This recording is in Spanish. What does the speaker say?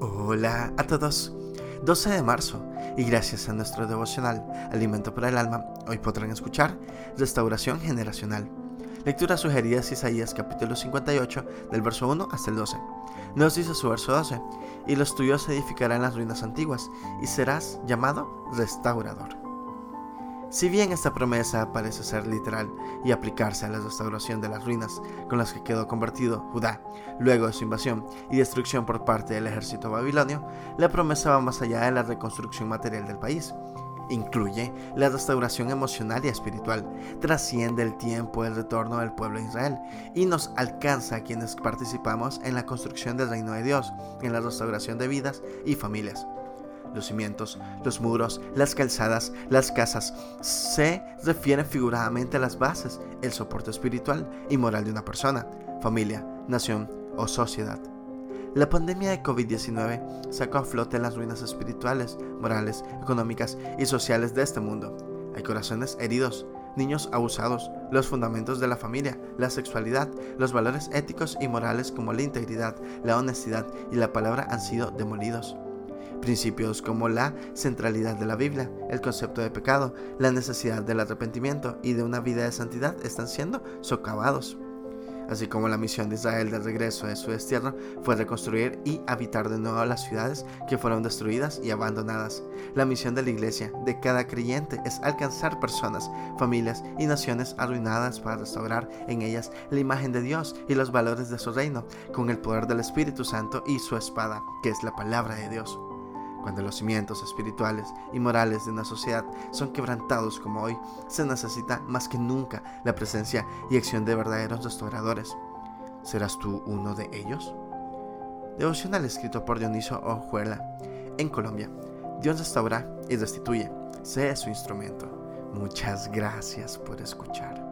Hola a todos. 12 de marzo y gracias a nuestro devocional Alimento para el Alma, hoy podrán escuchar Restauración Generacional. Lectura sugerida es Isaías capítulo 58 del verso 1 hasta el 12. Nos dice su verso 12, y los tuyos se edificarán las ruinas antiguas y serás llamado restaurador. Si bien esta promesa parece ser literal y aplicarse a la restauración de las ruinas con las que quedó convertido Judá luego de su invasión y destrucción por parte del ejército babilonio, la promesa va más allá de la reconstrucción material del país. Incluye la restauración emocional y espiritual, trasciende el tiempo del retorno del pueblo de Israel y nos alcanza a quienes participamos en la construcción del reino de Dios, en la restauración de vidas y familias los cimientos, los muros, las calzadas, las casas, se refieren figuradamente a las bases, el soporte espiritual y moral de una persona, familia, nación o sociedad. La pandemia de COVID-19 sacó a flote las ruinas espirituales, morales, económicas y sociales de este mundo. Hay corazones heridos, niños abusados, los fundamentos de la familia, la sexualidad, los valores éticos y morales como la integridad, la honestidad y la palabra han sido demolidos. Principios como la centralidad de la Biblia, el concepto de pecado, la necesidad del arrepentimiento y de una vida de santidad están siendo socavados. Así como la misión de Israel de regreso de su destierro fue reconstruir y habitar de nuevo las ciudades que fueron destruidas y abandonadas. La misión de la iglesia, de cada creyente, es alcanzar personas, familias y naciones arruinadas para restaurar en ellas la imagen de Dios y los valores de su reino, con el poder del Espíritu Santo y su espada, que es la palabra de Dios. Cuando los cimientos espirituales y morales de una sociedad son quebrantados como hoy, se necesita más que nunca la presencia y acción de verdaderos restauradores. ¿Serás tú uno de ellos? Devocional escrito por Dioniso Ojuela. En Colombia, Dios restaura y restituye. Sé su instrumento. Muchas gracias por escuchar.